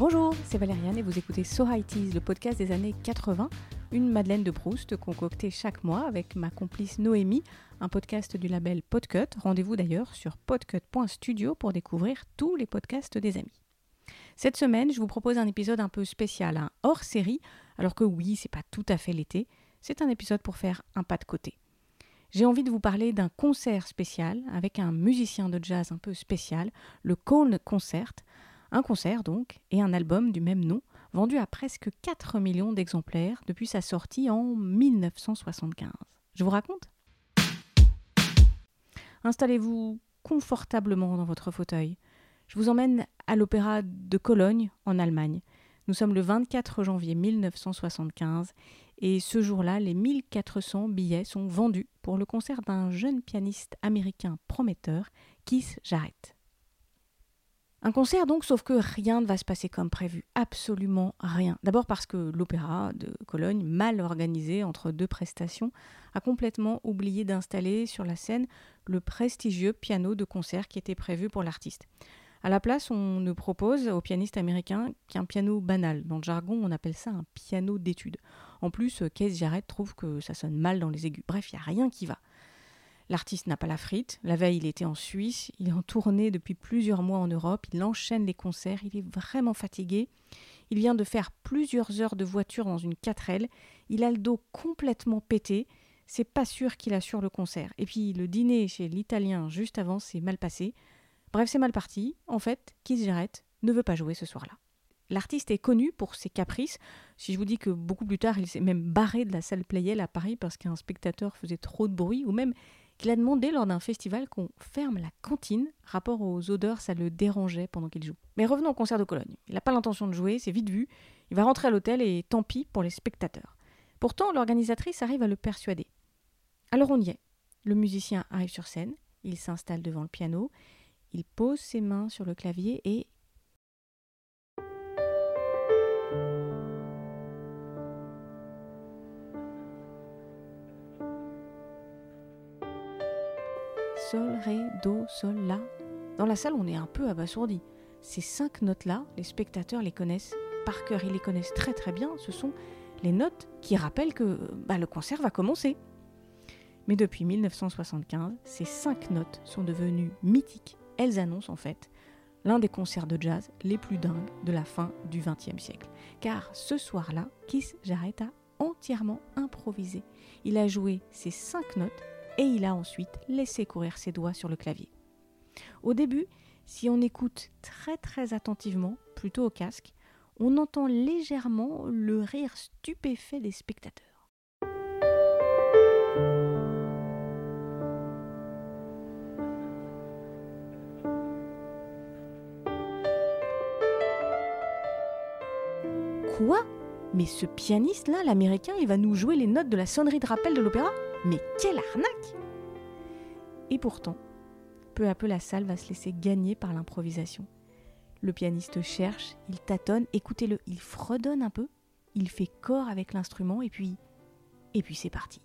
Bonjour, c'est Valériane et vous écoutez So High le podcast des années 80, une Madeleine de Proust concoctée chaque mois avec ma complice Noémie, un podcast du label Podcut. Rendez-vous d'ailleurs sur podcut.studio pour découvrir tous les podcasts des amis. Cette semaine, je vous propose un épisode un peu spécial, un hors série, alors que oui, c'est pas tout à fait l'été, c'est un épisode pour faire un pas de côté. J'ai envie de vous parler d'un concert spécial avec un musicien de jazz un peu spécial, le Cone Concert, un concert donc et un album du même nom, vendu à presque 4 millions d'exemplaires depuis sa sortie en 1975. Je vous raconte? Installez-vous confortablement dans votre fauteuil. Je vous emmène à l'Opéra de Cologne, en Allemagne. Nous sommes le 24 janvier 1975 et ce jour-là, les 1400 billets sont vendus pour le concert d'un jeune pianiste américain prometteur, Keith Jarrett. Un concert donc, sauf que rien ne va se passer comme prévu, absolument rien. D'abord parce que l'opéra de Cologne, mal organisé entre deux prestations, a complètement oublié d'installer sur la scène le prestigieux piano de concert qui était prévu pour l'artiste. À la place, on ne propose au pianiste américain qu'un piano banal. Dans le jargon, on appelle ça un piano d'étude. En plus, Keith Jarrett trouve que ça sonne mal dans les aigus. Bref, il n'y a rien qui va. L'artiste n'a pas la frite. La veille, il était en Suisse. Il est en tournée depuis plusieurs mois en Europe. Il enchaîne les concerts. Il est vraiment fatigué. Il vient de faire plusieurs heures de voiture dans une 4L. Il a le dos complètement pété. C'est pas sûr qu'il assure le concert. Et puis le dîner chez l'Italien juste avant s'est mal passé. Bref, c'est mal parti. En fait, Keith Jarrett ne veut pas jouer ce soir-là. L'artiste est connu pour ses caprices. Si je vous dis que beaucoup plus tard, il s'est même barré de la salle Playel à Paris parce qu'un spectateur faisait trop de bruit, ou même qu'il a demandé lors d'un festival qu'on ferme la cantine. Rapport aux odeurs, ça le dérangeait pendant qu'il joue. Mais revenons au concert de Cologne. Il n'a pas l'intention de jouer, c'est vite vu. Il va rentrer à l'hôtel et tant pis pour les spectateurs. Pourtant, l'organisatrice arrive à le persuader. Alors on y est. Le musicien arrive sur scène, il s'installe devant le piano, il pose ses mains sur le clavier et sol, ré, do, sol, la. Dans la salle, on est un peu abasourdi. Ces cinq notes-là, les spectateurs les connaissent par cœur, ils les connaissent très très bien. Ce sont les notes qui rappellent que bah, le concert va commencer. Mais depuis 1975, ces cinq notes sont devenues mythiques. Elles annoncent en fait l'un des concerts de jazz les plus dingues de la fin du XXe siècle. Car ce soir-là, Kiss Jarrett a entièrement improvisé. Il a joué ces cinq notes et il a ensuite laissé courir ses doigts sur le clavier. Au début, si on écoute très très attentivement, plutôt au casque, on entend légèrement le rire stupéfait des spectateurs. Quoi? Mais ce pianiste-là, l'américain, il va nous jouer les notes de la sonnerie de rappel de l'opéra? Mais quelle arnaque Et pourtant, peu à peu la salle va se laisser gagner par l'improvisation. Le pianiste cherche, il tâtonne, écoutez-le, il fredonne un peu, il fait corps avec l'instrument et puis et puis c'est parti.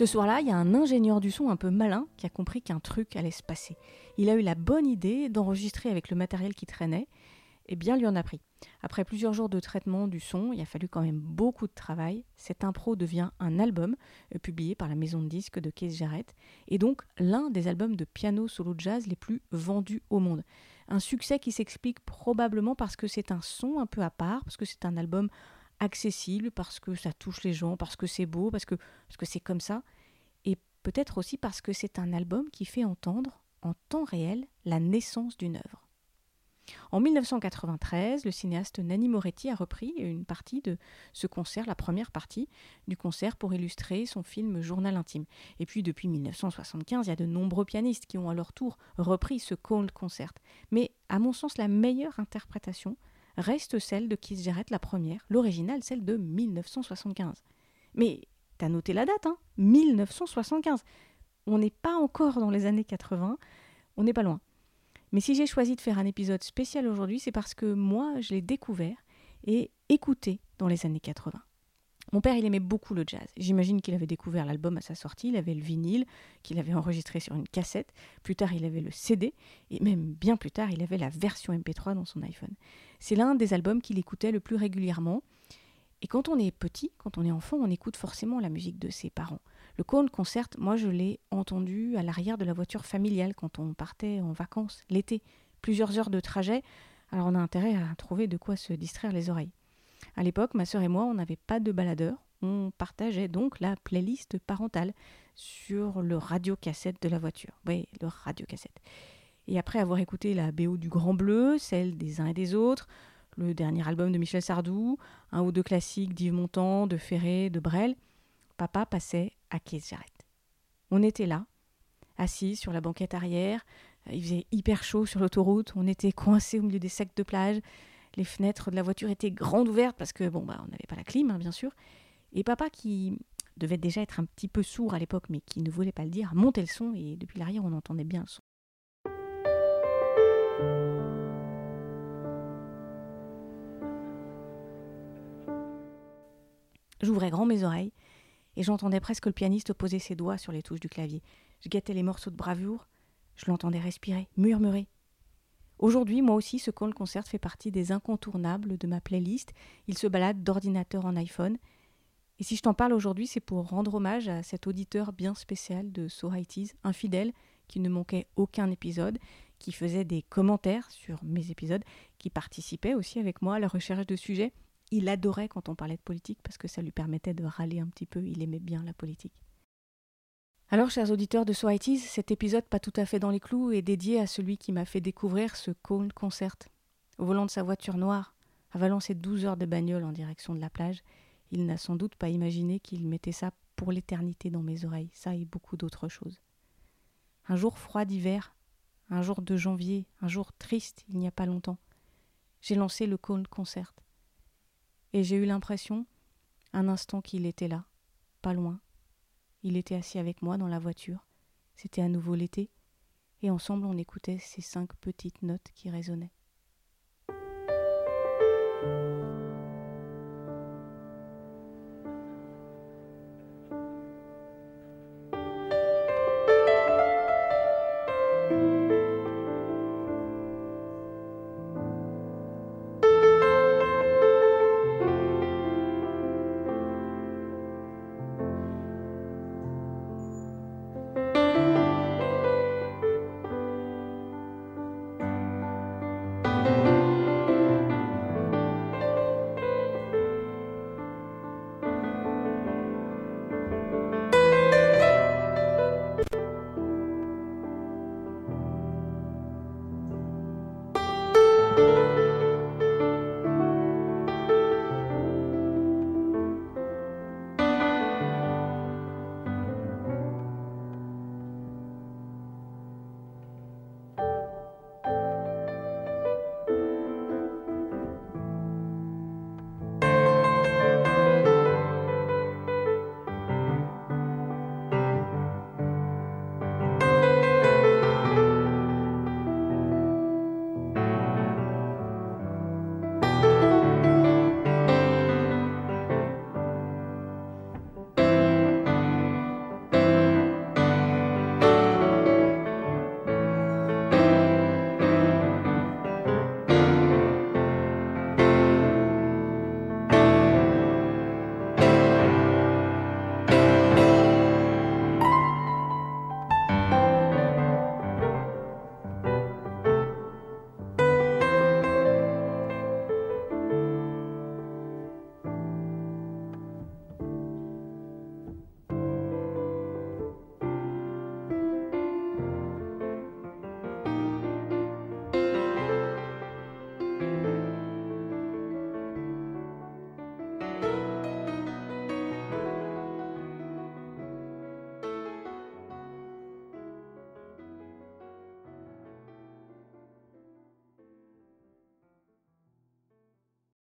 Ce soir-là, il y a un ingénieur du son un peu malin qui a compris qu'un truc allait se passer. Il a eu la bonne idée d'enregistrer avec le matériel qui traînait, et bien lui en a pris. Après plusieurs jours de traitement du son, il a fallu quand même beaucoup de travail. Cette impro devient un album euh, publié par la maison de disques de Keith Jarrett, et donc l'un des albums de piano solo jazz les plus vendus au monde. Un succès qui s'explique probablement parce que c'est un son un peu à part, parce que c'est un album accessible, parce que ça touche les gens, parce que c'est beau, parce que parce que c'est comme ça, et peut-être aussi parce que c'est un album qui fait entendre en temps réel la naissance d'une œuvre. En 1993, le cinéaste Nanni Moretti a repris une partie de ce concert, la première partie du concert, pour illustrer son film Journal intime. Et puis depuis 1975, il y a de nombreux pianistes qui ont à leur tour repris ce Cold Concert. Mais à mon sens, la meilleure interprétation reste celle de Keith Jarrett, la première, l'originale, celle de 1975. Mais t'as noté la date, hein 1975. On n'est pas encore dans les années 80, on n'est pas loin. Mais si j'ai choisi de faire un épisode spécial aujourd'hui, c'est parce que moi, je l'ai découvert et écouté dans les années 80. Mon père, il aimait beaucoup le jazz. J'imagine qu'il avait découvert l'album à sa sortie, il avait le vinyle, qu'il avait enregistré sur une cassette. Plus tard, il avait le CD, et même bien plus tard, il avait la version MP3 dans son iPhone. C'est l'un des albums qu'il écoutait le plus régulièrement. Et quand on est petit, quand on est enfant, on écoute forcément la musique de ses parents. Le Corn Concert, moi je l'ai entendu à l'arrière de la voiture familiale quand on partait en vacances l'été. Plusieurs heures de trajet, alors on a intérêt à trouver de quoi se distraire les oreilles. À l'époque, ma sœur et moi, on n'avait pas de baladeur. On partageait donc la playlist parentale sur le radiocassette de la voiture. Oui, le radiocassette. Et après avoir écouté la BO du Grand Bleu, celle des uns et des autres, le dernier album de Michel Sardou, un ou deux classiques d'Yves Montand, de Ferré, de Brel, papa passait à Keith On était là, assis sur la banquette arrière, il faisait hyper chaud sur l'autoroute, on était coincés au milieu des sacs de plage, les fenêtres de la voiture étaient grandes ouvertes parce que bon bah on n'avait pas la clim hein, bien sûr, et papa qui devait déjà être un petit peu sourd à l'époque mais qui ne voulait pas le dire, montait le son et depuis l'arrière on entendait bien le son. J'ouvrais grand mes oreilles et j'entendais presque le pianiste poser ses doigts sur les touches du clavier. Je guettais les morceaux de bravoure, je l'entendais respirer, murmurer. Aujourd'hui, moi aussi, ce call concert fait partie des incontournables de ma playlist. Il se balade d'ordinateur en iPhone. Et si je t'en parle aujourd'hui, c'est pour rendre hommage à cet auditeur bien spécial de So It un fidèle qui ne manquait aucun épisode, qui faisait des commentaires sur mes épisodes, qui participait aussi avec moi à la recherche de sujets il adorait quand on parlait de politique parce que ça lui permettait de râler un petit peu, il aimait bien la politique. Alors, chers auditeurs de So cet épisode pas tout à fait dans les clous est dédié à celui qui m'a fait découvrir ce Cone Concert. Au volant de sa voiture noire, avalant ses douze heures de bagnole en direction de la plage, il n'a sans doute pas imaginé qu'il mettait ça pour l'éternité dans mes oreilles, ça et beaucoup d'autres choses. Un jour froid d'hiver, un jour de janvier, un jour triste il n'y a pas longtemps, j'ai lancé le Cone Concert et j'ai eu l'impression, un instant qu'il était là, pas loin. Il était assis avec moi dans la voiture. C'était à nouveau l'été, et ensemble on écoutait ces cinq petites notes qui résonnaient.